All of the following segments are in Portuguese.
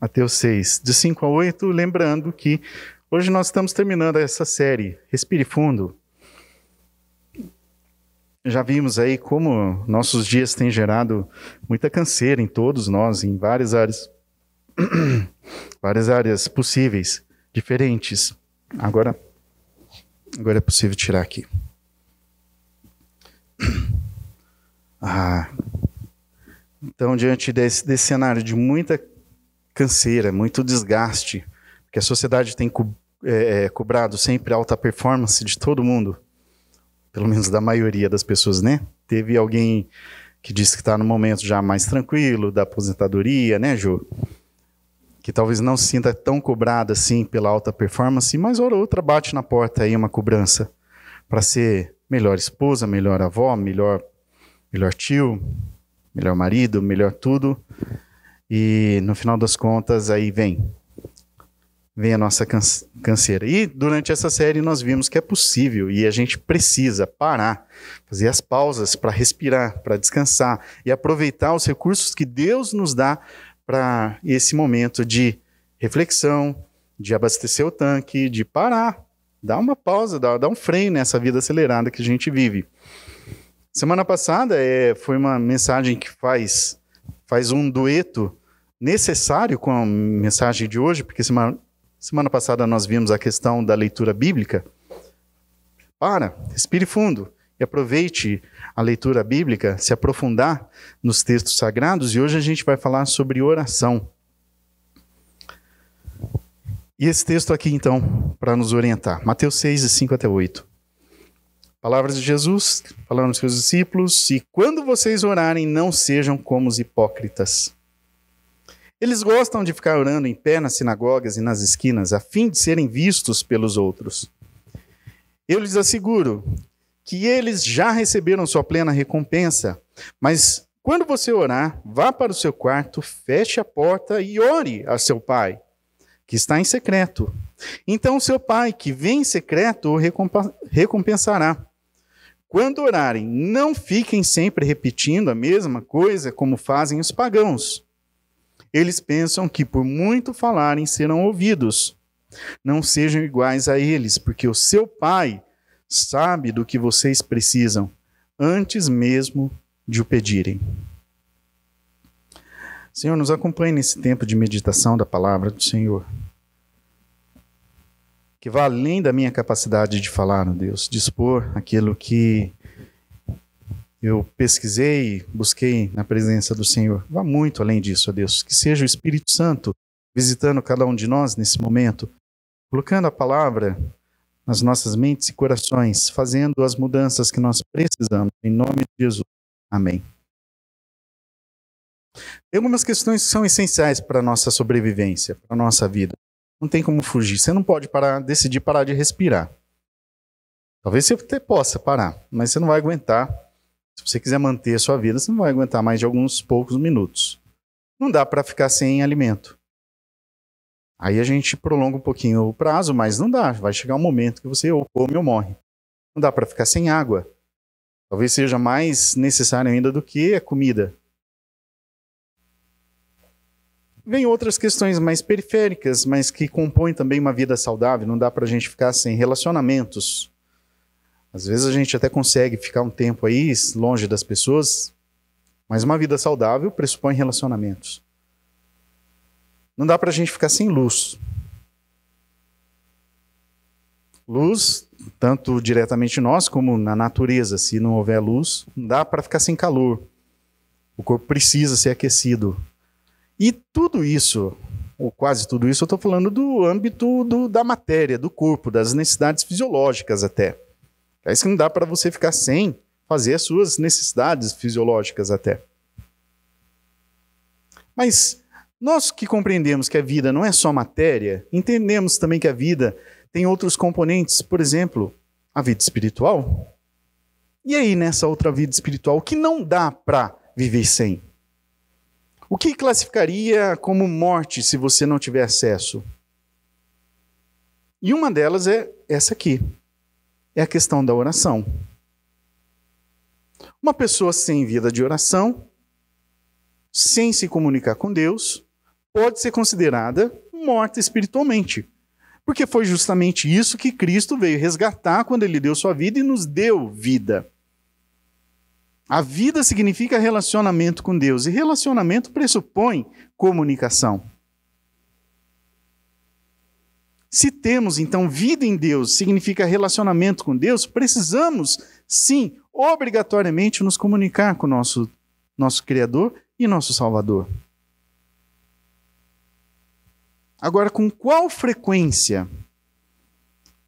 Mateus 6, de 5 a 8, lembrando que hoje nós estamos terminando essa série, Respire Fundo. Já vimos aí como nossos dias têm gerado muita canseira em todos nós, em várias áreas, várias áreas possíveis, diferentes. Agora, agora é possível tirar aqui. Ah, então, diante desse, desse cenário de muita canseira, muito desgaste, que a sociedade tem co é, é, cobrado sempre alta performance de todo mundo, pelo menos da maioria das pessoas, né? Teve alguém que disse que está no momento já mais tranquilo da aposentadoria, né, Ju? Que talvez não se sinta tão cobrada assim pela alta performance, mas outra bate na porta aí uma cobrança para ser melhor esposa, melhor avó, melhor, melhor tio, melhor marido, melhor tudo. E no final das contas, aí vem. Vem a nossa canseira. E durante essa série nós vimos que é possível e a gente precisa parar, fazer as pausas para respirar, para descansar e aproveitar os recursos que Deus nos dá para esse momento de reflexão, de abastecer o tanque, de parar, dar uma pausa, dar, dar um freio nessa vida acelerada que a gente vive. Semana passada é, foi uma mensagem que faz, faz um dueto necessário com a mensagem de hoje, porque semana, semana passada nós vimos a questão da leitura bíblica. Para, respire fundo e aproveite a leitura bíblica, se aprofundar nos textos sagrados, e hoje a gente vai falar sobre oração. E esse texto aqui, então, para nos orientar, Mateus 6, 5 até 8. Palavras de Jesus, falando aos seus discípulos, e quando vocês orarem, não sejam como os hipócritas eles gostam de ficar orando em pé nas sinagogas e nas esquinas, a fim de serem vistos pelos outros. Eu lhes asseguro que eles já receberam sua plena recompensa. Mas quando você orar, vá para o seu quarto, feche a porta e ore a seu pai, que está em secreto. Então seu pai, que vem em secreto, o recompensará. Quando orarem, não fiquem sempre repetindo a mesma coisa como fazem os pagãos eles pensam que por muito falarem serão ouvidos. Não sejam iguais a eles, porque o seu Pai sabe do que vocês precisam antes mesmo de o pedirem. Senhor, nos acompanhe nesse tempo de meditação da palavra do Senhor. Que vá além da minha capacidade de falar, meu Deus, de expor aquilo que eu pesquisei, busquei na presença do Senhor. Vá muito além disso, ó Deus. Que seja o Espírito Santo visitando cada um de nós nesse momento, colocando a palavra nas nossas mentes e corações, fazendo as mudanças que nós precisamos. Em nome de Jesus. Amém. Tem algumas questões que são essenciais para a nossa sobrevivência, para a nossa vida. Não tem como fugir. Você não pode parar, decidir parar de respirar. Talvez você até possa parar, mas você não vai aguentar se você quiser manter a sua vida, você não vai aguentar mais de alguns poucos minutos. Não dá para ficar sem alimento. Aí a gente prolonga um pouquinho o prazo, mas não dá. Vai chegar um momento que você ou come ou morre. Não dá para ficar sem água. Talvez seja mais necessário ainda do que a comida. Vem outras questões mais periféricas, mas que compõem também uma vida saudável. Não dá para a gente ficar sem relacionamentos, às vezes a gente até consegue ficar um tempo aí longe das pessoas, mas uma vida saudável pressupõe relacionamentos. Não dá para a gente ficar sem luz. Luz, tanto diretamente nós como na natureza, se não houver luz, não dá para ficar sem calor. O corpo precisa ser aquecido. E tudo isso, ou quase tudo isso, eu estou falando do âmbito do, da matéria, do corpo, das necessidades fisiológicas até. É isso que não dá para você ficar sem fazer as suas necessidades fisiológicas até. Mas nós que compreendemos que a vida não é só matéria, entendemos também que a vida tem outros componentes, por exemplo, a vida espiritual. E aí, nessa outra vida espiritual, que não dá para viver sem? O que classificaria como morte se você não tiver acesso? E uma delas é essa aqui, é a questão da oração. Uma pessoa sem vida de oração sem se comunicar com Deus pode ser considerada morta espiritualmente. Porque foi justamente isso que Cristo veio resgatar quando ele deu sua vida e nos deu vida. A vida significa relacionamento com Deus e relacionamento pressupõe comunicação. Se temos então vida em Deus, significa relacionamento com Deus, precisamos sim, obrigatoriamente nos comunicar com o nosso nosso criador e nosso salvador. Agora, com qual frequência?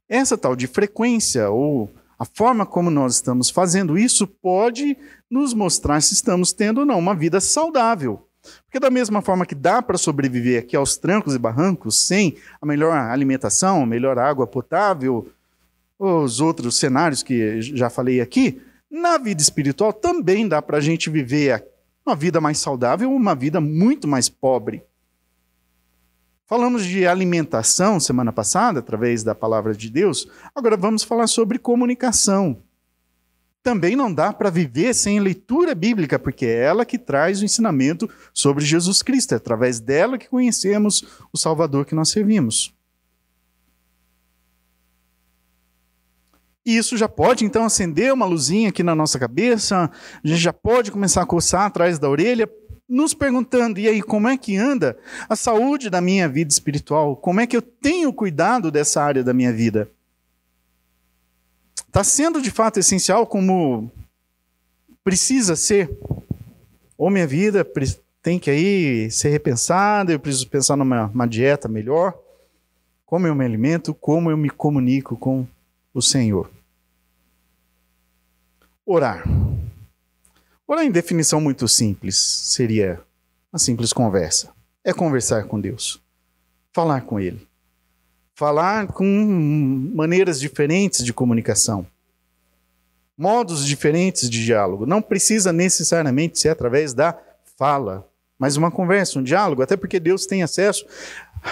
Essa tal de frequência, ou a forma como nós estamos fazendo isso, pode nos mostrar se estamos tendo ou não uma vida saudável. Porque, da mesma forma que dá para sobreviver aqui aos trancos e barrancos sem a melhor alimentação, a melhor água potável, os outros cenários que já falei aqui, na vida espiritual também dá para a gente viver uma vida mais saudável, uma vida muito mais pobre. Falamos de alimentação semana passada, através da palavra de Deus. Agora vamos falar sobre comunicação. Também não dá para viver sem leitura bíblica, porque é ela que traz o ensinamento sobre Jesus Cristo. É através dela que conhecemos o Salvador que nós servimos. E isso já pode então acender uma luzinha aqui na nossa cabeça, a gente já pode começar a coçar atrás da orelha, nos perguntando: e aí, como é que anda a saúde da minha vida espiritual? Como é que eu tenho cuidado dessa área da minha vida? Está sendo de fato essencial como precisa ser? Ou minha vida tem que aí ser repensada, eu preciso pensar numa dieta melhor? Como eu me alimento? Como eu me comunico com o Senhor? Orar. Em definição muito simples seria uma simples conversa. É conversar com Deus. Falar com Ele. Falar com maneiras diferentes de comunicação. Modos diferentes de diálogo. Não precisa necessariamente ser através da fala, mas uma conversa, um diálogo, até porque Deus tem acesso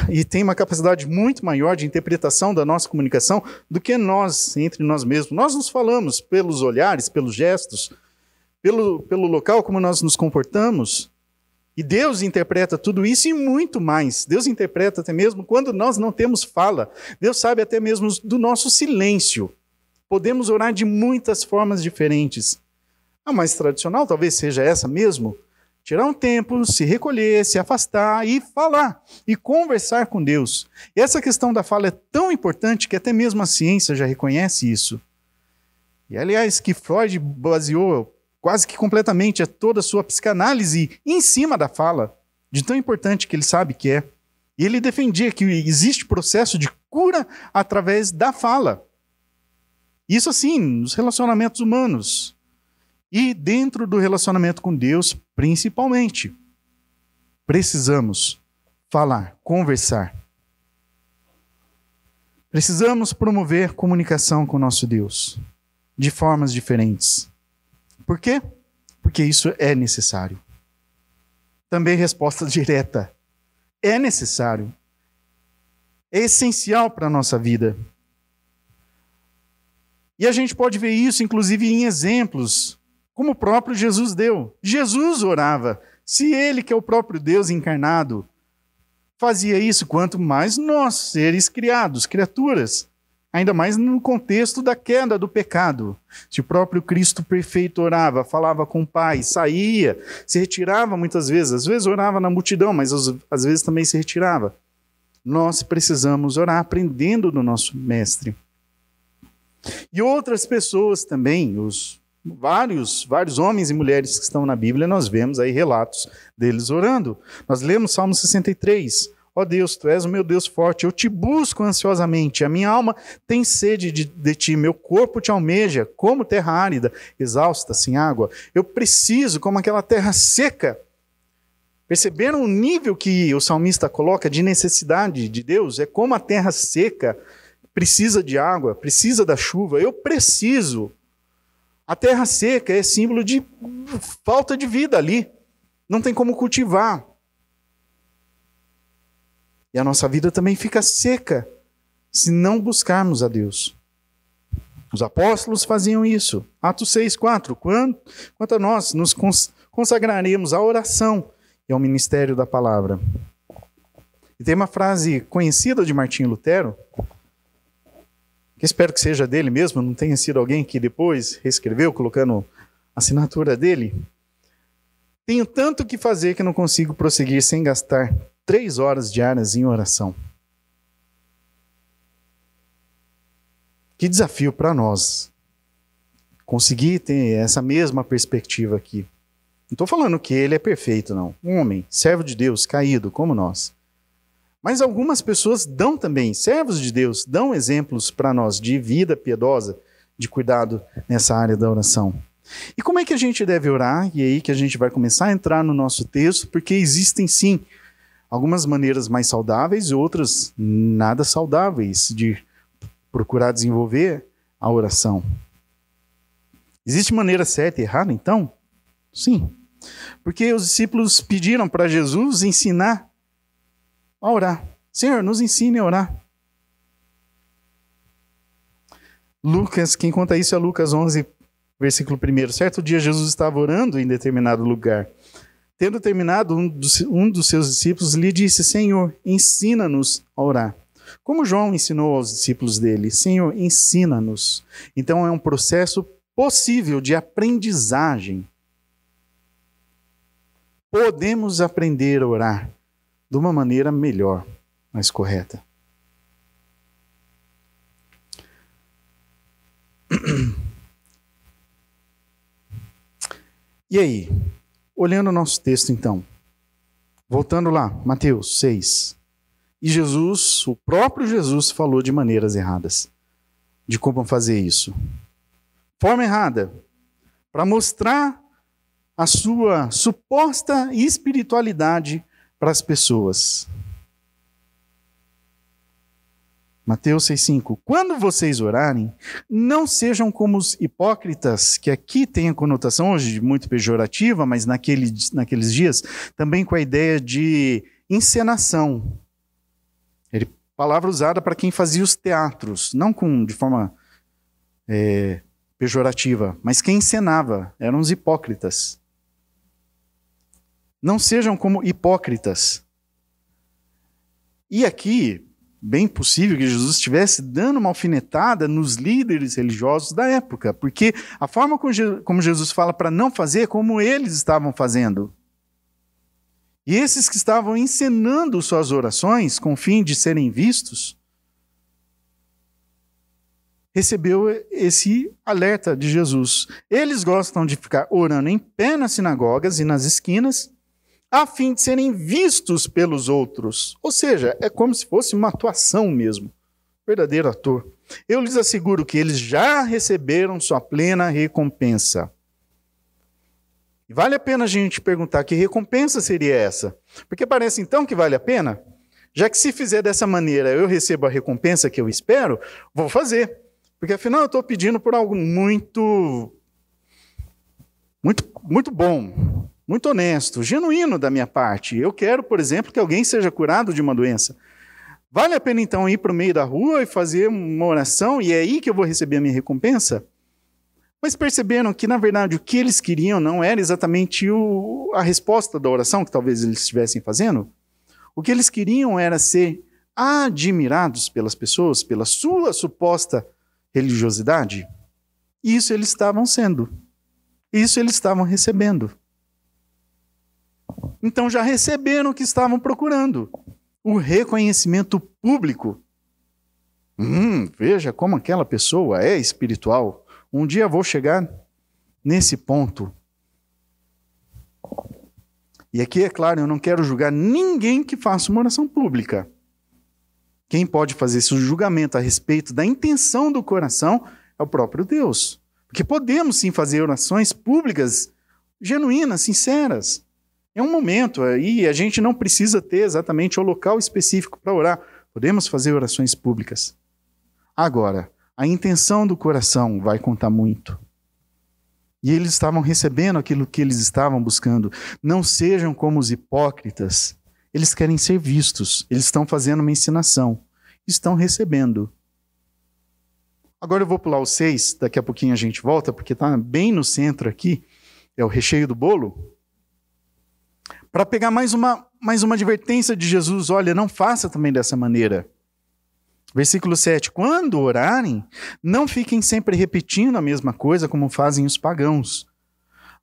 e tem uma capacidade muito maior de interpretação da nossa comunicação do que nós, entre nós mesmos. Nós nos falamos pelos olhares, pelos gestos, pelo, pelo local como nós nos comportamos. E Deus interpreta tudo isso e muito mais. Deus interpreta até mesmo quando nós não temos fala. Deus sabe até mesmo do nosso silêncio. Podemos orar de muitas formas diferentes. A mais tradicional talvez seja essa mesmo. Tirar um tempo, se recolher, se afastar e falar e conversar com Deus. E essa questão da fala é tão importante que até mesmo a ciência já reconhece isso. E aliás, que Freud baseou quase que completamente, é toda a sua psicanálise em cima da fala, de tão importante que ele sabe que é. E ele defendia que existe processo de cura através da fala. Isso assim, nos relacionamentos humanos. E dentro do relacionamento com Deus, principalmente. Precisamos falar, conversar. Precisamos promover comunicação com nosso Deus de formas diferentes. Por quê? Porque isso é necessário. Também resposta direta. É necessário. É essencial para a nossa vida. E a gente pode ver isso, inclusive, em exemplos, como o próprio Jesus deu. Jesus orava. Se ele, que é o próprio Deus encarnado, fazia isso, quanto mais nós, seres criados, criaturas. Ainda mais no contexto da queda do pecado. Se o próprio Cristo perfeito orava, falava com o Pai, saía, se retirava muitas vezes, às vezes orava na multidão, mas às vezes também se retirava. Nós precisamos orar aprendendo do nosso Mestre. E outras pessoas também, os vários, vários homens e mulheres que estão na Bíblia, nós vemos aí relatos deles orando. Nós lemos Salmo 63. Ó oh Deus, tu és o meu Deus forte, eu te busco ansiosamente, a minha alma tem sede de, de, ti, meu corpo te almeja, como terra árida, exausta, sem água. Eu preciso, como aquela terra seca. Perceberam o nível que o salmista coloca de necessidade de Deus? É como a terra seca precisa de água, precisa da chuva. Eu preciso. A terra seca é símbolo de falta de vida ali. Não tem como cultivar. E a nossa vida também fica seca se não buscarmos a Deus. Os apóstolos faziam isso. Atos 6, 4. Quanto, quanto a nós, nos consagraremos à oração e ao ministério da palavra. E tem uma frase conhecida de Martinho Lutero, que espero que seja dele mesmo, não tenha sido alguém que depois reescreveu colocando a assinatura dele. Tenho tanto que fazer que não consigo prosseguir sem gastar três horas diárias em oração. Que desafio para nós conseguir ter essa mesma perspectiva aqui. Não estou falando que ele é perfeito, não. Um homem, servo de Deus, caído, como nós. Mas algumas pessoas dão também, servos de Deus, dão exemplos para nós de vida piedosa, de cuidado nessa área da oração. E como é que a gente deve orar? E é aí que a gente vai começar a entrar no nosso texto, porque existem sim algumas maneiras mais saudáveis e outras nada saudáveis de procurar desenvolver a oração. Existe maneira certa e errada, então? Sim. Porque os discípulos pediram para Jesus ensinar a orar. Senhor, nos ensine a orar. Lucas, quem conta isso é Lucas 11, versículo 1. Certo dia Jesus estava orando em determinado lugar. Tendo terminado, um dos, um dos seus discípulos lhe disse: Senhor, ensina-nos a orar. Como João ensinou aos discípulos dele: Senhor, ensina-nos. Então é um processo possível de aprendizagem. Podemos aprender a orar de uma maneira melhor, mais correta. E aí, olhando o nosso texto então, voltando lá, Mateus 6. E Jesus, o próprio Jesus, falou de maneiras erradas de como fazer isso. Forma errada, para mostrar a sua suposta espiritualidade para as pessoas. Mateus 6,5: Quando vocês orarem, não sejam como os hipócritas, que aqui tem a conotação hoje muito pejorativa, mas naquele, naqueles dias também com a ideia de encenação. Ele, palavra usada para quem fazia os teatros, não com, de forma é, pejorativa, mas quem encenava, eram os hipócritas. Não sejam como hipócritas. E aqui, bem possível que Jesus estivesse dando uma alfinetada nos líderes religiosos da época, porque a forma como Jesus fala para não fazer é como eles estavam fazendo. E esses que estavam encenando suas orações com o fim de serem vistos, recebeu esse alerta de Jesus. Eles gostam de ficar orando em pé nas sinagogas e nas esquinas, a fim de serem vistos pelos outros. Ou seja, é como se fosse uma atuação mesmo. Verdadeiro ator. Eu lhes asseguro que eles já receberam sua plena recompensa. Vale a pena a gente perguntar que recompensa seria essa? Porque parece então que vale a pena. Já que se fizer dessa maneira eu recebo a recompensa que eu espero, vou fazer. Porque afinal eu estou pedindo por algo muito, muito, muito bom, muito honesto, genuíno da minha parte. Eu quero, por exemplo, que alguém seja curado de uma doença. Vale a pena então ir para o meio da rua e fazer uma oração e é aí que eu vou receber a minha recompensa? Mas perceberam que, na verdade, o que eles queriam não era exatamente o, a resposta da oração que talvez eles estivessem fazendo? O que eles queriam era ser admirados pelas pessoas, pela sua suposta religiosidade. Isso eles estavam sendo. Isso eles estavam recebendo. Então já receberam o que estavam procurando: o reconhecimento público. Hum, veja como aquela pessoa é espiritual. Um dia vou chegar nesse ponto. E aqui, é claro, eu não quero julgar ninguém que faça uma oração pública. Quem pode fazer esse julgamento a respeito da intenção do coração é o próprio Deus. Porque podemos sim fazer orações públicas genuínas, sinceras. É um momento aí, a gente não precisa ter exatamente o local específico para orar. Podemos fazer orações públicas. Agora, a intenção do coração vai contar muito. E eles estavam recebendo aquilo que eles estavam buscando. Não sejam como os hipócritas. Eles querem ser vistos. Eles estão fazendo uma ensinação. Estão recebendo. Agora eu vou pular o 6, daqui a pouquinho a gente volta, porque está bem no centro aqui. É o recheio do bolo. Para pegar mais uma, mais uma advertência de Jesus: olha, não faça também dessa maneira. Versículo 7: Quando orarem, não fiquem sempre repetindo a mesma coisa como fazem os pagãos.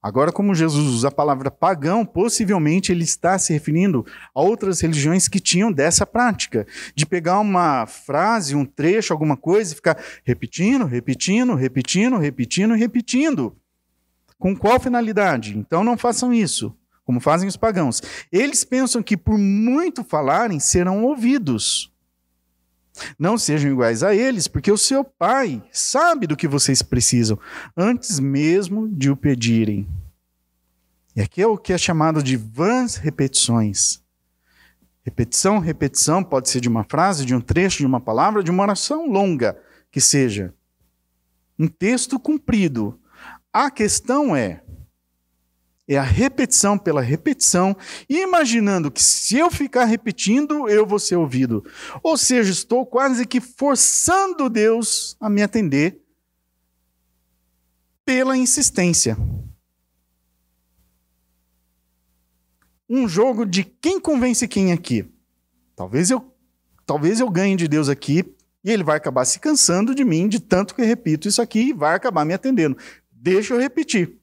Agora, como Jesus usa a palavra pagão, possivelmente ele está se referindo a outras religiões que tinham dessa prática, de pegar uma frase, um trecho, alguma coisa e ficar repetindo, repetindo, repetindo, repetindo, repetindo. Com qual finalidade? Então não façam isso, como fazem os pagãos. Eles pensam que por muito falarem serão ouvidos. Não sejam iguais a eles, porque o seu pai sabe do que vocês precisam, antes mesmo de o pedirem. E aqui é o que é chamado de vãs repetições. Repetição, repetição pode ser de uma frase, de um trecho, de uma palavra, de uma oração longa, que seja. Um texto cumprido. A questão é, é a repetição pela repetição, imaginando que se eu ficar repetindo, eu vou ser ouvido. Ou seja, estou quase que forçando Deus a me atender pela insistência. Um jogo de quem convence quem aqui. Talvez eu, talvez eu ganhe de Deus aqui e ele vai acabar se cansando de mim de tanto que eu repito isso aqui e vai acabar me atendendo. Deixa eu repetir.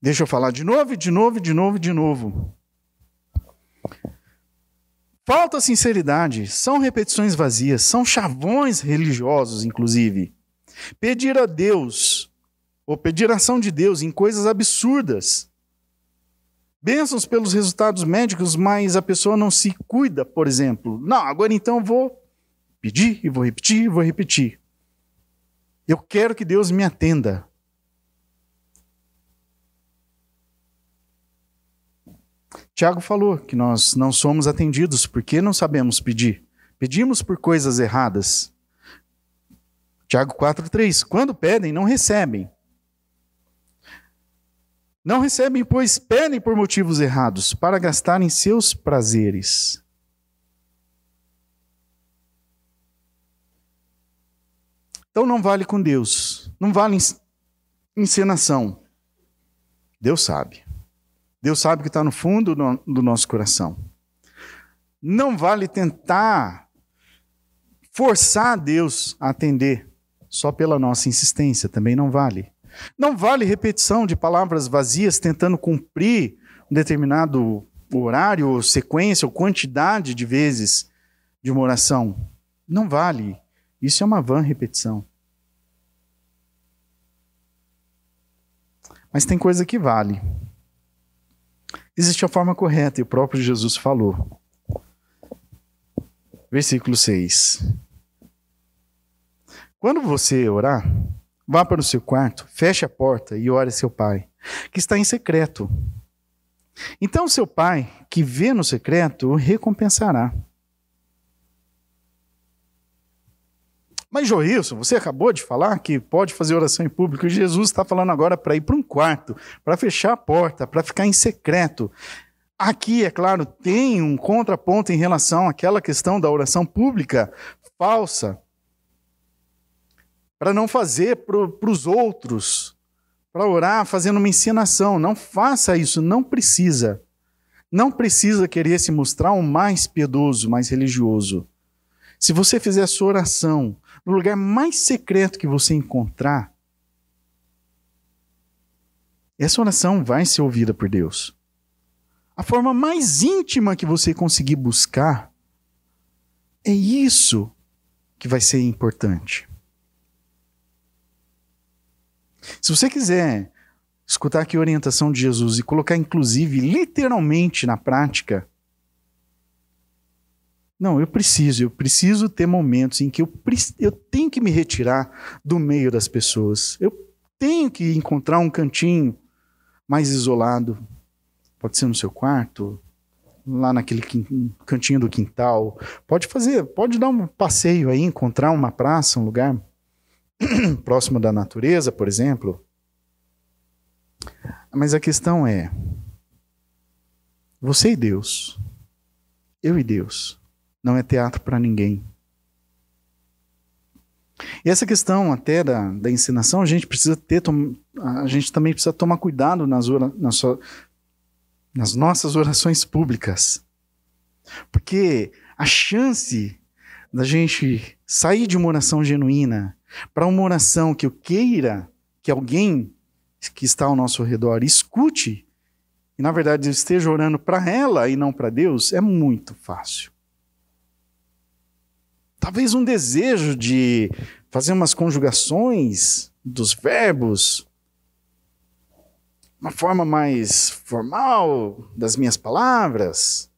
Deixa eu falar de novo, de novo, de novo, de novo. Falta sinceridade, são repetições vazias, são chavões religiosos, inclusive. Pedir a Deus, ou pedir ação de Deus em coisas absurdas. Bênçãos pelos resultados médicos, mas a pessoa não se cuida, por exemplo. Não, agora então vou pedir e vou repetir e vou repetir. Eu quero que Deus me atenda. Tiago falou que nós não somos atendidos porque não sabemos pedir. Pedimos por coisas erradas. Tiago 4,3: Quando pedem, não recebem. Não recebem, pois pedem por motivos errados, para gastarem seus prazeres. Então não vale com Deus, não vale encenação. Deus sabe. Deus sabe que está no fundo do nosso coração. Não vale tentar forçar Deus a atender só pela nossa insistência, também não vale. Não vale repetição de palavras vazias tentando cumprir um determinado horário, ou sequência ou quantidade de vezes de uma oração. Não vale. Isso é uma vã repetição. Mas tem coisa que vale. Existe a forma correta, e o próprio Jesus falou. Versículo 6. Quando você orar, vá para o seu quarto, feche a porta e ore a seu pai, que está em secreto. Então seu pai, que vê no secreto, o recompensará. Mas, Joilson, você acabou de falar que pode fazer oração em público. Jesus está falando agora para ir para um quarto, para fechar a porta, para ficar em secreto. Aqui, é claro, tem um contraponto em relação àquela questão da oração pública falsa. Para não fazer para os outros, para orar fazendo uma ensinação. Não faça isso, não precisa. Não precisa querer se mostrar um mais piedoso, mais religioso. Se você fizer a sua oração no lugar mais secreto que você encontrar, essa oração vai ser ouvida por Deus. A forma mais íntima que você conseguir buscar, é isso que vai ser importante. Se você quiser escutar aqui a orientação de Jesus e colocar, inclusive, literalmente na prática, não, eu preciso, eu preciso ter momentos em que eu, eu tenho que me retirar do meio das pessoas. Eu tenho que encontrar um cantinho mais isolado. Pode ser no seu quarto, lá naquele cantinho do quintal. Pode fazer, pode dar um passeio aí, encontrar uma praça, um lugar próximo da natureza, por exemplo. Mas a questão é: você e Deus, eu e Deus, não é teatro para ninguém. E essa questão até da, da ensinação, a gente precisa ter, a gente também precisa tomar cuidado nas, nas, nas nossas orações públicas. Porque a chance da gente sair de uma oração genuína para uma oração que eu queira que alguém que está ao nosso redor escute e na verdade esteja orando para ela e não para Deus é muito fácil. Talvez um desejo de fazer umas conjugações dos verbos, uma forma mais formal das minhas palavras,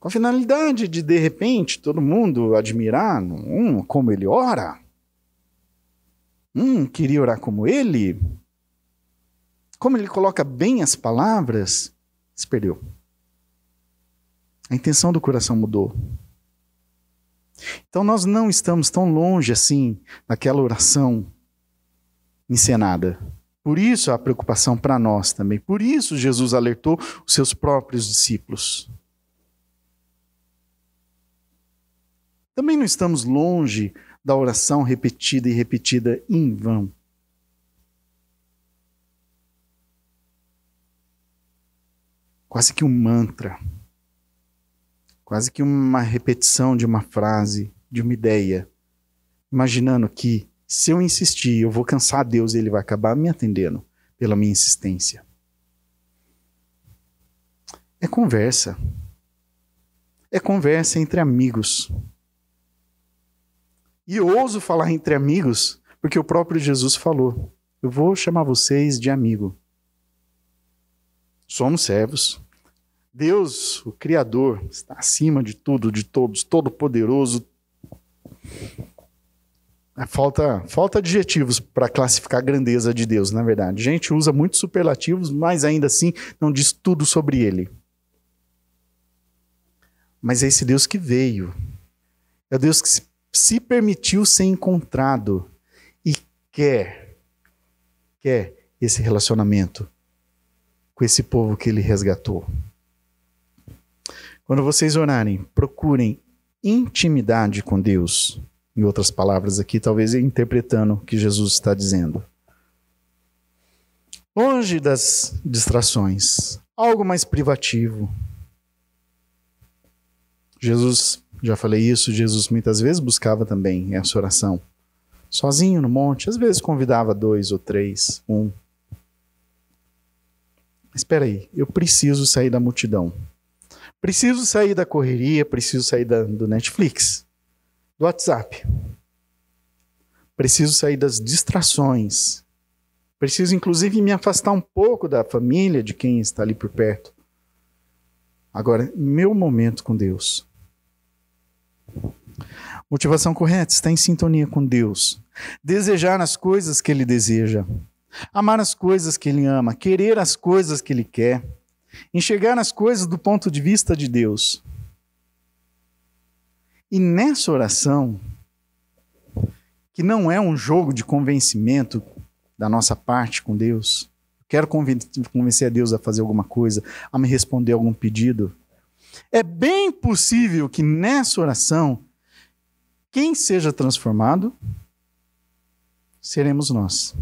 com a finalidade de, de repente, todo mundo admirar hum, como ele ora. Hum, queria orar como ele. Como ele coloca bem as palavras, se perdeu. A intenção do coração mudou. Então nós não estamos tão longe assim daquela oração encenada. Por isso a preocupação para nós também. Por isso Jesus alertou os seus próprios discípulos. Também não estamos longe da oração repetida e repetida em vão. Quase que um mantra, quase que uma repetição de uma frase, de uma ideia, imaginando que se eu insistir, eu vou cansar Deus e ele vai acabar me atendendo pela minha insistência. É conversa. É conversa entre amigos. E ouso falar entre amigos, porque o próprio Jesus falou: Eu vou chamar vocês de amigo. Somos servos. Deus, o Criador, está acima de tudo, de todos, todo-poderoso. É, falta, falta adjetivos para classificar a grandeza de Deus, na verdade. A gente usa muitos superlativos, mas ainda assim não diz tudo sobre ele. Mas é esse Deus que veio. É o Deus que se se permitiu ser encontrado e quer, quer esse relacionamento com esse povo que ele resgatou. Quando vocês orarem, procurem intimidade com Deus. Em outras palavras, aqui, talvez interpretando o que Jesus está dizendo. Longe das distrações, algo mais privativo. Jesus já falei isso, Jesus muitas vezes buscava também essa oração. Sozinho no monte, às vezes convidava dois ou três, um. Espera aí, eu preciso sair da multidão. Preciso sair da correria, preciso sair da, do Netflix, do WhatsApp. Preciso sair das distrações. Preciso, inclusive, me afastar um pouco da família, de quem está ali por perto. Agora, meu momento com Deus. Motivação correta está em sintonia com Deus. Desejar as coisas que Ele deseja. Amar as coisas que Ele ama. Querer as coisas que Ele quer. Enxergar as coisas do ponto de vista de Deus. E nessa oração, que não é um jogo de convencimento da nossa parte com Deus, quero convencer a Deus a fazer alguma coisa, a me responder algum pedido. É bem possível que nessa oração quem seja transformado seremos nós.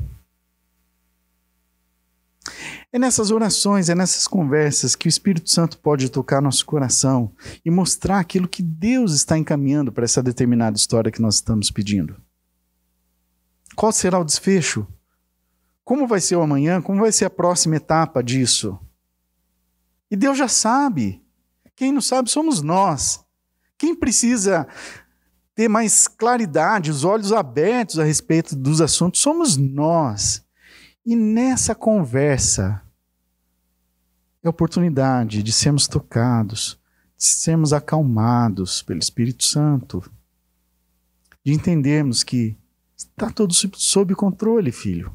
É nessas orações, é nessas conversas que o Espírito Santo pode tocar nosso coração e mostrar aquilo que Deus está encaminhando para essa determinada história que nós estamos pedindo. Qual será o desfecho? Como vai ser o amanhã? Como vai ser a próxima etapa disso? E Deus já sabe. Quem não sabe somos nós. Quem precisa ter mais claridade, os olhos abertos a respeito dos assuntos, somos nós. E nessa conversa é a oportunidade de sermos tocados, de sermos acalmados pelo Espírito Santo, de entendermos que está tudo sob controle, filho.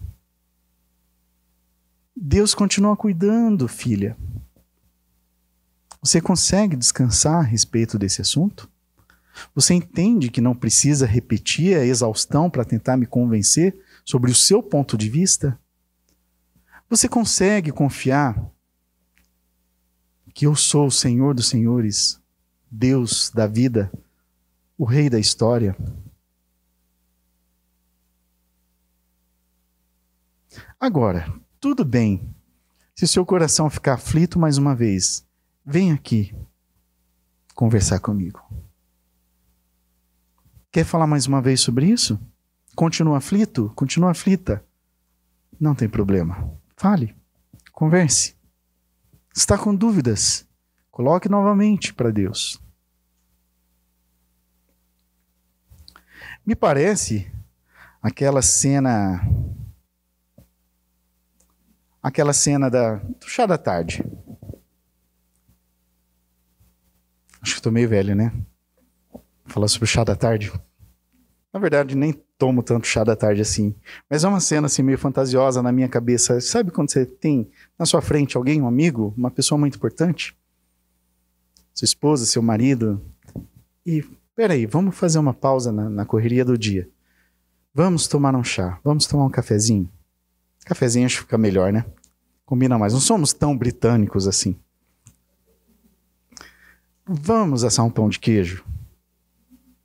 Deus continua cuidando, filha. Você consegue descansar a respeito desse assunto? Você entende que não precisa repetir a exaustão para tentar me convencer sobre o seu ponto de vista? Você consegue confiar que eu sou o Senhor dos Senhores, Deus da vida, o Rei da história? Agora, tudo bem Se seu coração ficar aflito mais uma vez, vem aqui conversar comigo. Quer falar mais uma vez sobre isso? Continua aflito? Continua aflita? Não tem problema. Fale. Converse. Está com dúvidas? Coloque novamente para Deus. Me parece aquela cena aquela cena da, do chá da tarde. Acho que estou meio velho, né? Falar sobre o chá da tarde. Na verdade, nem tomo tanto chá da tarde assim. Mas é uma cena assim meio fantasiosa na minha cabeça. Sabe quando você tem na sua frente alguém, um amigo, uma pessoa muito importante? Sua esposa, seu marido. E, peraí, vamos fazer uma pausa na, na correria do dia. Vamos tomar um chá, vamos tomar um cafezinho. Cafezinho acho que fica melhor, né? Combina mais. Não somos tão britânicos assim. Vamos assar um pão de queijo.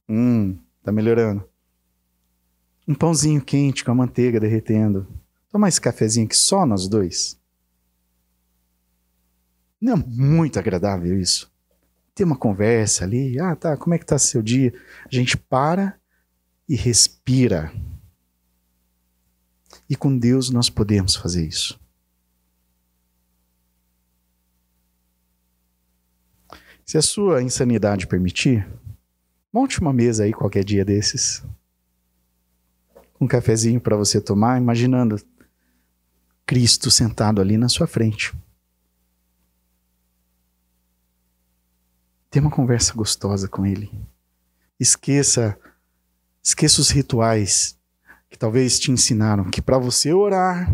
Hum, tá melhorando. Um pãozinho quente com a manteiga derretendo. Tomar esse cafezinho aqui só nós dois. Não é muito agradável isso? Ter uma conversa ali. Ah, tá, como é que tá seu dia? A gente para e respira. E com Deus nós podemos fazer isso. Se a sua insanidade permitir, monte uma mesa aí qualquer dia desses. Um cafezinho para você tomar, imaginando Cristo sentado ali na sua frente. Tenha uma conversa gostosa com Ele. Esqueça Esqueça os rituais que talvez te ensinaram que para você orar,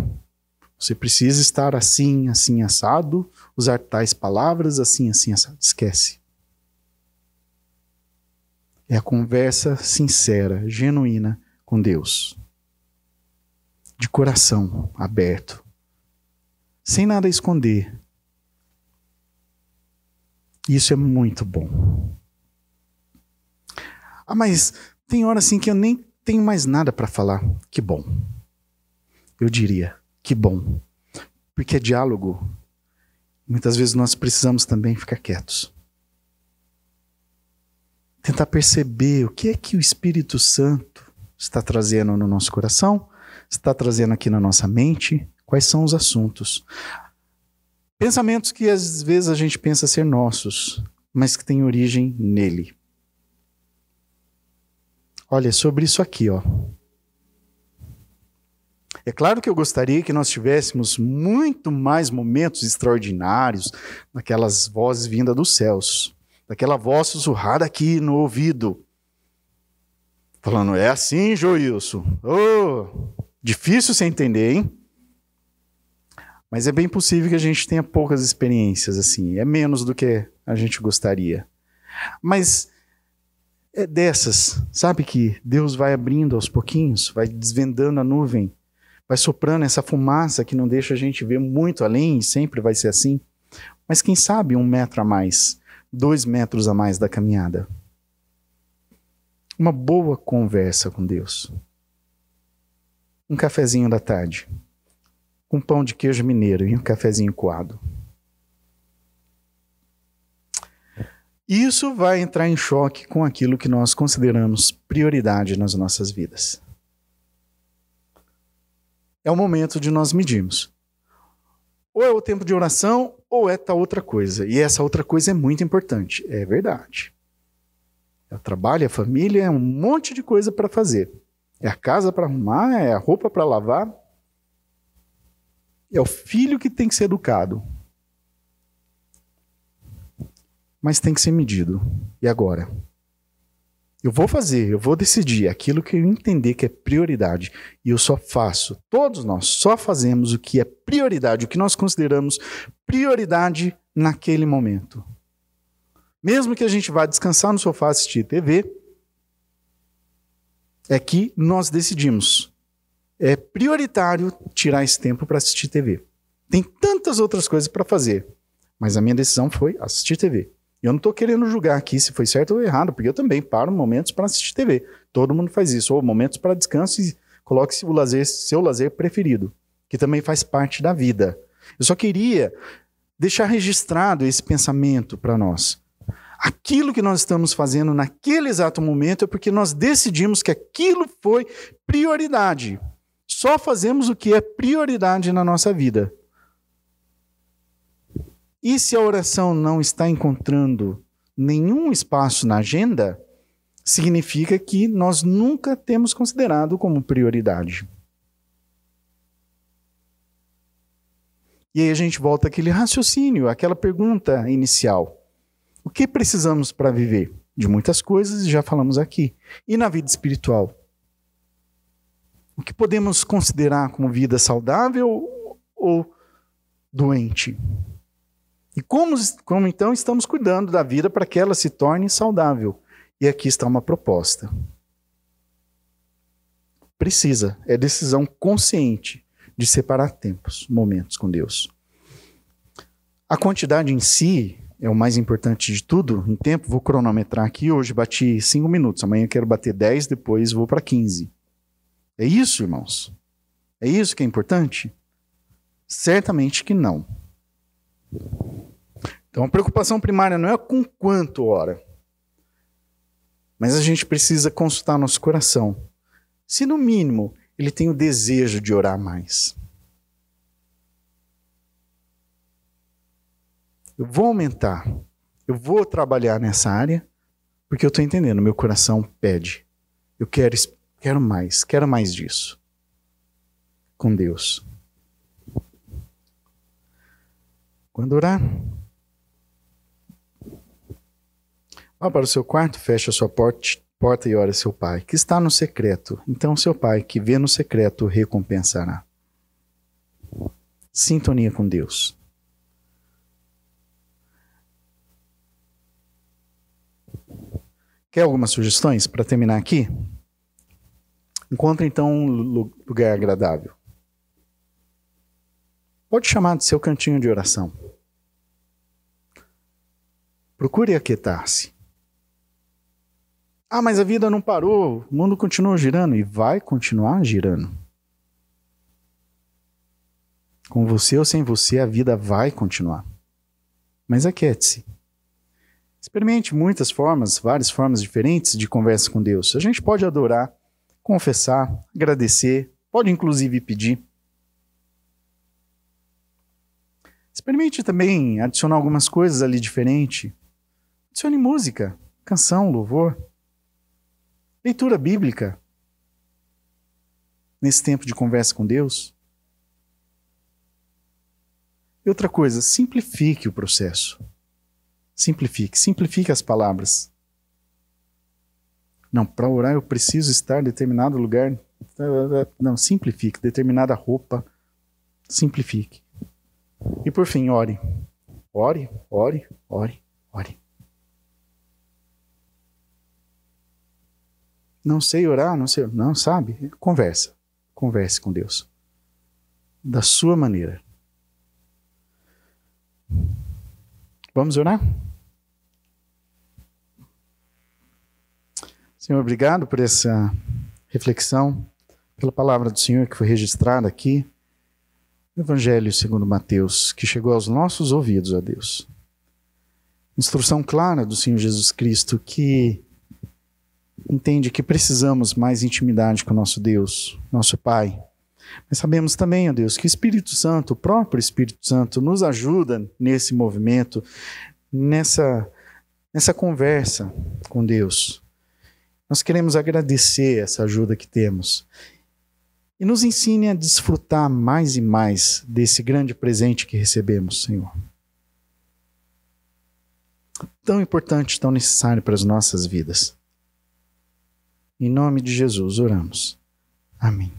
você precisa estar assim, assim, assado, usar tais palavras, assim, assim, assado. Esquece. É a conversa sincera, genuína com Deus. De coração aberto. Sem nada a esconder. Isso é muito bom. Ah, mas tem hora assim que eu nem tenho mais nada para falar. Que bom. Eu diria, que bom. Porque é diálogo. Muitas vezes nós precisamos também ficar quietos. Tentar perceber o que é que o Espírito Santo está trazendo no nosso coração, está trazendo aqui na nossa mente, quais são os assuntos. Pensamentos que às vezes a gente pensa ser nossos, mas que têm origem nele. Olha, sobre isso aqui, ó. É claro que eu gostaria que nós tivéssemos muito mais momentos extraordinários, naquelas vozes vindas dos céus, daquela voz sussurrada aqui no ouvido, falando: é assim, Joilson. Oh, difícil você entender, hein? Mas é bem possível que a gente tenha poucas experiências assim, é menos do que a gente gostaria. Mas é dessas, sabe que Deus vai abrindo aos pouquinhos, vai desvendando a nuvem, vai soprando essa fumaça que não deixa a gente ver muito além, e sempre vai ser assim. Mas quem sabe um metro a mais, dois metros a mais da caminhada. Uma boa conversa com Deus. Um cafezinho da tarde, um pão de queijo mineiro e um cafezinho coado. Isso vai entrar em choque com aquilo que nós consideramos prioridade nas nossas vidas. É o momento de nós medirmos. Ou é o tempo de oração, ou é tal outra coisa. E essa outra coisa é muito importante. É verdade. É o trabalho, é a família, é um monte de coisa para fazer. É a casa para arrumar, é a roupa para lavar. É o filho que tem que ser educado mas tem que ser medido. E agora? Eu vou fazer, eu vou decidir aquilo que eu entender que é prioridade. E eu só faço, todos nós só fazemos o que é prioridade, o que nós consideramos prioridade naquele momento. Mesmo que a gente vá descansar no sofá assistir TV, é que nós decidimos. É prioritário tirar esse tempo para assistir TV. Tem tantas outras coisas para fazer, mas a minha decisão foi assistir TV. Eu não estou querendo julgar aqui se foi certo ou errado, porque eu também paro momentos para assistir TV. Todo mundo faz isso. Ou momentos para descanso e coloque o lazer, seu lazer preferido, que também faz parte da vida. Eu só queria deixar registrado esse pensamento para nós. Aquilo que nós estamos fazendo naquele exato momento é porque nós decidimos que aquilo foi prioridade. Só fazemos o que é prioridade na nossa vida. E se a oração não está encontrando nenhum espaço na agenda, significa que nós nunca temos considerado como prioridade. E aí a gente volta àquele raciocínio, aquela pergunta inicial. O que precisamos para viver? De muitas coisas, já falamos aqui. E na vida espiritual? O que podemos considerar como vida saudável ou doente? E como, como então estamos cuidando da vida para que ela se torne saudável? E aqui está uma proposta. Precisa, é decisão consciente de separar tempos, momentos com Deus. A quantidade em si é o mais importante de tudo. Em tempo, vou cronometrar aqui. Hoje bati 5 minutos, amanhã quero bater 10, depois vou para 15. É isso, irmãos? É isso que é importante? Certamente que não. Então a preocupação primária não é com quanto ora, mas a gente precisa consultar nosso coração. Se no mínimo ele tem o desejo de orar mais. Eu vou aumentar, eu vou trabalhar nessa área, porque eu estou entendendo, meu coração pede. Eu quero, quero mais, quero mais disso. Com Deus. Quando orar, vá para o seu quarto, feche a sua porta, porta e ore seu pai, que está no secreto. Então seu pai, que vê no secreto, recompensará. Sintonia com Deus. Quer algumas sugestões para terminar aqui? Encontre então um lugar agradável. Pode chamar de seu cantinho de oração. Procure aquietar-se. Ah, mas a vida não parou, o mundo continua girando e vai continuar girando. Com você ou sem você, a vida vai continuar. Mas aquiete-se. Experimente muitas formas, várias formas diferentes de conversa com Deus. A gente pode adorar, confessar, agradecer, pode inclusive pedir. Experimente também adicionar algumas coisas ali diferente. Adicione música, canção, louvor. Leitura bíblica. Nesse tempo de conversa com Deus. E outra coisa, simplifique o processo. Simplifique, simplifique as palavras. Não, para orar eu preciso estar em determinado lugar. Não, simplifique. Determinada roupa, simplifique. E por fim, ore. Ore, ore, ore, ore. Não sei orar, não sei. Não, sabe? Conversa. Converse com Deus. Da sua maneira. Vamos orar? Senhor, obrigado por essa reflexão, pela palavra do Senhor que foi registrada aqui no Evangelho segundo Mateus, que chegou aos nossos ouvidos, ó Deus. Instrução clara do Senhor Jesus Cristo que entende que precisamos mais intimidade com nosso Deus, nosso Pai. Mas sabemos também, ó Deus, que o Espírito Santo, o próprio Espírito Santo, nos ajuda nesse movimento, nessa, nessa conversa com Deus. Nós queremos agradecer essa ajuda que temos. E nos ensine a desfrutar mais e mais desse grande presente que recebemos, Senhor. Tão importante, tão necessário para as nossas vidas. Em nome de Jesus, oramos. Amém.